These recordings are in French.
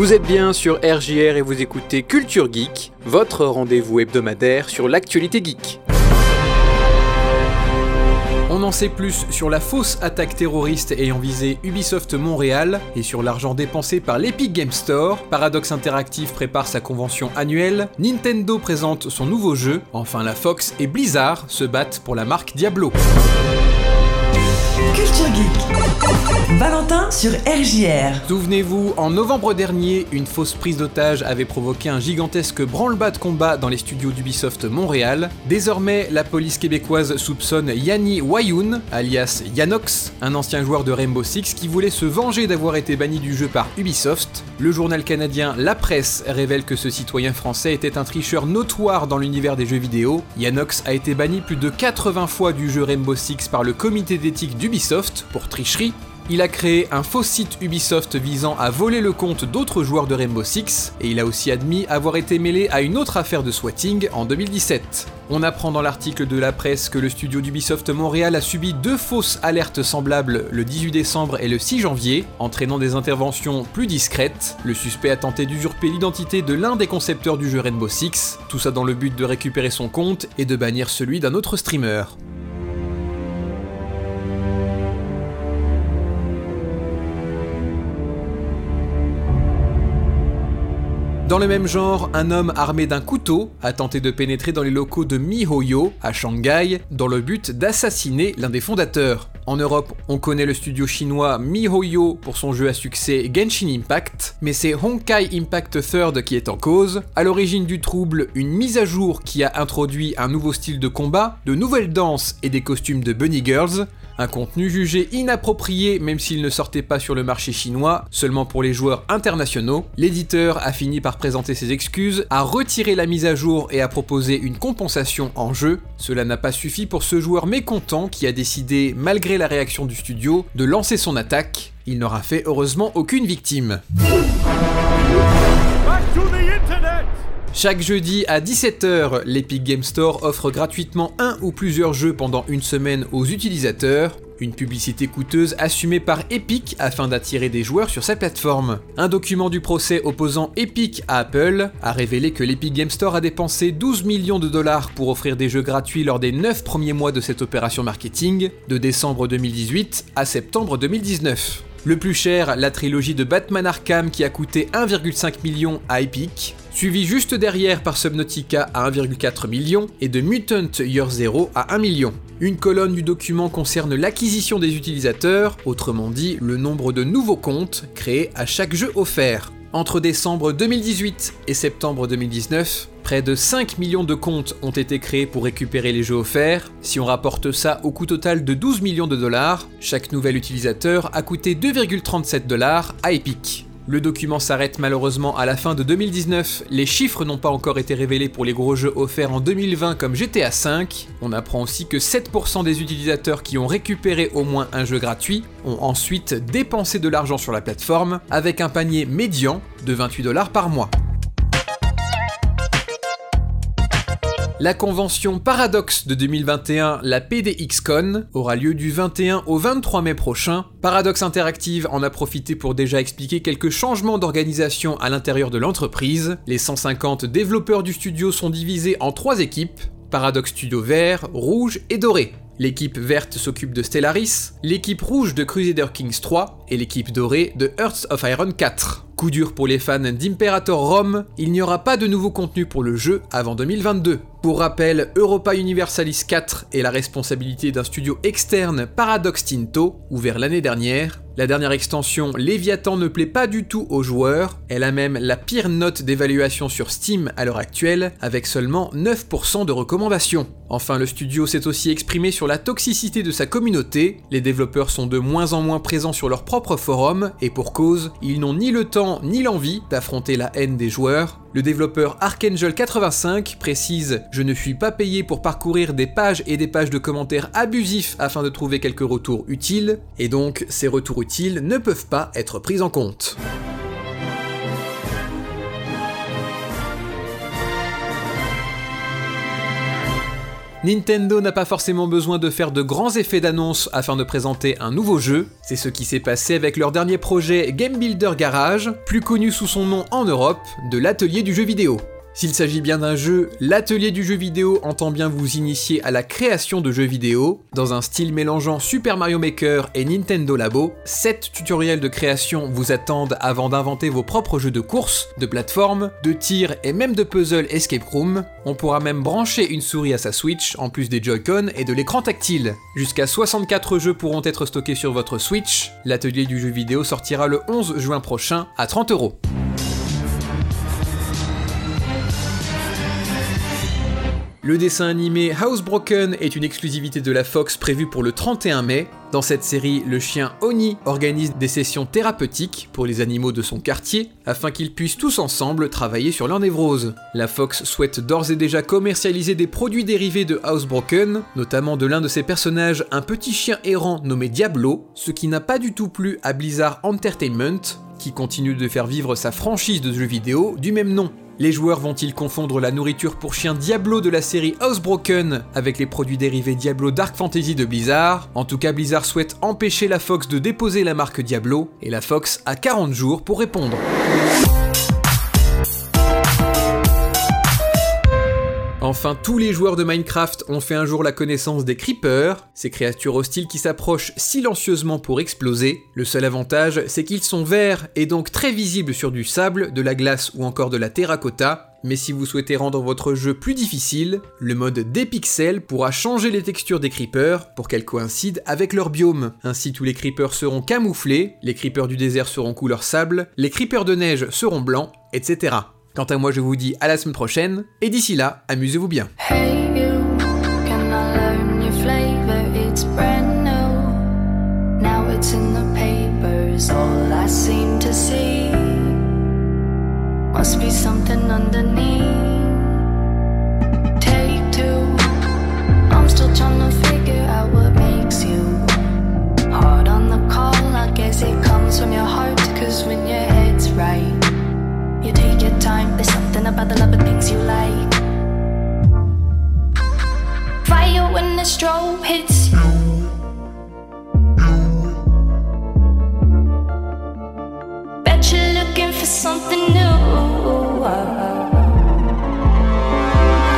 Vous êtes bien sur RJR et vous écoutez Culture Geek, votre rendez-vous hebdomadaire sur l'actualité geek. On en sait plus sur la fausse attaque terroriste ayant visé Ubisoft Montréal et sur l'argent dépensé par l'Epic Game Store. Paradox Interactive prépare sa convention annuelle. Nintendo présente son nouveau jeu. Enfin, la Fox et Blizzard se battent pour la marque Diablo. Valentin sur RJR. Souvenez-vous, en novembre dernier, une fausse prise d'otage avait provoqué un gigantesque branle-bas de combat dans les studios d'Ubisoft Montréal. Désormais, la police québécoise soupçonne Yanni Wayoun, alias Yanox, un ancien joueur de Rainbow Six qui voulait se venger d'avoir été banni du jeu par Ubisoft. Le journal canadien La Presse révèle que ce citoyen français était un tricheur notoire dans l'univers des jeux vidéo. Yanox a été banni plus de 80 fois du jeu Rainbow Six par le comité d'éthique d'Ubisoft pour tricherie. Il a créé un faux site Ubisoft visant à voler le compte d'autres joueurs de Rainbow Six, et il a aussi admis avoir été mêlé à une autre affaire de swatting en 2017. On apprend dans l'article de la presse que le studio d'Ubisoft Montréal a subi deux fausses alertes semblables le 18 décembre et le 6 janvier, entraînant des interventions plus discrètes. Le suspect a tenté d'usurper l'identité de l'un des concepteurs du jeu Rainbow Six, tout ça dans le but de récupérer son compte et de bannir celui d'un autre streamer. Dans le même genre, un homme armé d'un couteau a tenté de pénétrer dans les locaux de MiHoYo à Shanghai dans le but d'assassiner l'un des fondateurs. En Europe, on connaît le studio chinois MiHoYo pour son jeu à succès Genshin Impact, mais c'est Honkai Impact Third qui est en cause. À l'origine du trouble, une mise à jour qui a introduit un nouveau style de combat, de nouvelles danses et des costumes de Bunny Girls. Un contenu jugé inapproprié même s'il ne sortait pas sur le marché chinois, seulement pour les joueurs internationaux. L'éditeur a fini par présenter ses excuses, a retiré la mise à jour et a proposé une compensation en jeu. Cela n'a pas suffi pour ce joueur mécontent qui a décidé, malgré la réaction du studio, de lancer son attaque. Il n'aura fait heureusement aucune victime. Chaque jeudi à 17h, l'Epic Game Store offre gratuitement un ou plusieurs jeux pendant une semaine aux utilisateurs. Une publicité coûteuse assumée par Epic afin d'attirer des joueurs sur sa plateforme. Un document du procès opposant Epic à Apple a révélé que l'Epic Game Store a dépensé 12 millions de dollars pour offrir des jeux gratuits lors des 9 premiers mois de cette opération marketing, de décembre 2018 à septembre 2019. Le plus cher, la trilogie de Batman Arkham qui a coûté 1,5 million à Epic, suivi juste derrière par Subnautica à 1,4 million et de Mutant Year Zero à 1 million. Une colonne du document concerne l'acquisition des utilisateurs, autrement dit le nombre de nouveaux comptes créés à chaque jeu offert. Entre décembre 2018 et septembre 2019, près de 5 millions de comptes ont été créés pour récupérer les jeux offerts. Si on rapporte ça au coût total de 12 millions de dollars, chaque nouvel utilisateur a coûté 2,37 dollars à Epic. Le document s'arrête malheureusement à la fin de 2019, les chiffres n'ont pas encore été révélés pour les gros jeux offerts en 2020 comme GTA V. On apprend aussi que 7% des utilisateurs qui ont récupéré au moins un jeu gratuit ont ensuite dépensé de l'argent sur la plateforme avec un panier médian de 28 dollars par mois. La convention Paradox de 2021, la PDXCon, aura lieu du 21 au 23 mai prochain. Paradox Interactive en a profité pour déjà expliquer quelques changements d'organisation à l'intérieur de l'entreprise. Les 150 développeurs du studio sont divisés en trois équipes. Paradox Studio vert, rouge et doré. L'équipe verte s'occupe de Stellaris, l'équipe rouge de Crusader Kings 3 et l'équipe dorée de Hearts of Iron 4. Coup dur pour les fans d'Imperator Rome, il n'y aura pas de nouveau contenu pour le jeu avant 2022. Pour rappel, Europa Universalis 4 est la responsabilité d'un studio externe Paradox Tinto, ouvert l'année dernière. La dernière extension, Léviathan, ne plaît pas du tout aux joueurs, elle a même la pire note d'évaluation sur Steam à l'heure actuelle, avec seulement 9% de recommandations. Enfin, le studio s'est aussi exprimé sur la toxicité de sa communauté, les développeurs sont de moins en moins présents sur leur propre forum, et pour cause, ils n'ont ni le temps ni l'envie d'affronter la haine des joueurs. Le développeur Archangel85 précise Je ne suis pas payé pour parcourir des pages et des pages de commentaires abusifs afin de trouver quelques retours utiles, et donc ces retours utiles ne peuvent pas être pris en compte. Nintendo n'a pas forcément besoin de faire de grands effets d'annonce afin de présenter un nouveau jeu. C'est ce qui s'est passé avec leur dernier projet Game Builder Garage, plus connu sous son nom en Europe de l'atelier du jeu vidéo. S'il s'agit bien d'un jeu, l'atelier du jeu vidéo entend bien vous initier à la création de jeux vidéo, dans un style mélangeant Super Mario Maker et Nintendo Labo. 7 tutoriels de création vous attendent avant d'inventer vos propres jeux de course, de plateforme, de tir et même de puzzle escape room. On pourra même brancher une souris à sa Switch, en plus des Joy-Con et de l'écran tactile. Jusqu'à 64 jeux pourront être stockés sur votre Switch. L'atelier du jeu vidéo sortira le 11 juin prochain à 30 euros. Le dessin animé Housebroken est une exclusivité de la Fox prévue pour le 31 mai. Dans cette série, le chien Oni organise des sessions thérapeutiques pour les animaux de son quartier afin qu'ils puissent tous ensemble travailler sur leur névrose. La Fox souhaite d'ores et déjà commercialiser des produits dérivés de Housebroken, notamment de l'un de ses personnages, un petit chien errant nommé Diablo, ce qui n'a pas du tout plu à Blizzard Entertainment, qui continue de faire vivre sa franchise de jeux vidéo du même nom. Les joueurs vont-ils confondre la nourriture pour chien Diablo de la série Housebroken avec les produits dérivés Diablo Dark Fantasy de Blizzard? En tout cas, Blizzard souhaite empêcher la Fox de déposer la marque Diablo, et la Fox a 40 jours pour répondre. Enfin, tous les joueurs de Minecraft ont fait un jour la connaissance des creepers, ces créatures hostiles qui s'approchent silencieusement pour exploser. Le seul avantage, c'est qu'ils sont verts et donc très visibles sur du sable, de la glace ou encore de la terracotta. Mais si vous souhaitez rendre votre jeu plus difficile, le mode Dépixel pourra changer les textures des creepers pour qu'elles coïncident avec leur biome. Ainsi tous les creepers seront camouflés, les creepers du désert seront couleur sable, les creepers de neige seront blancs, etc. Quant à moi, je vous dis à la semaine prochaine, et d'ici là, amusez-vous bien. Cause when your head's right. Time, there's something about the love of things you like. Fire when the strobe hits you. Bet you're looking for something new.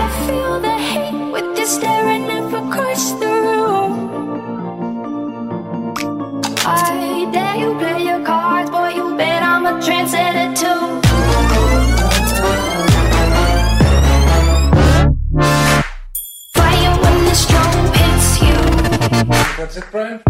I feel the hate with you staring it, Brian?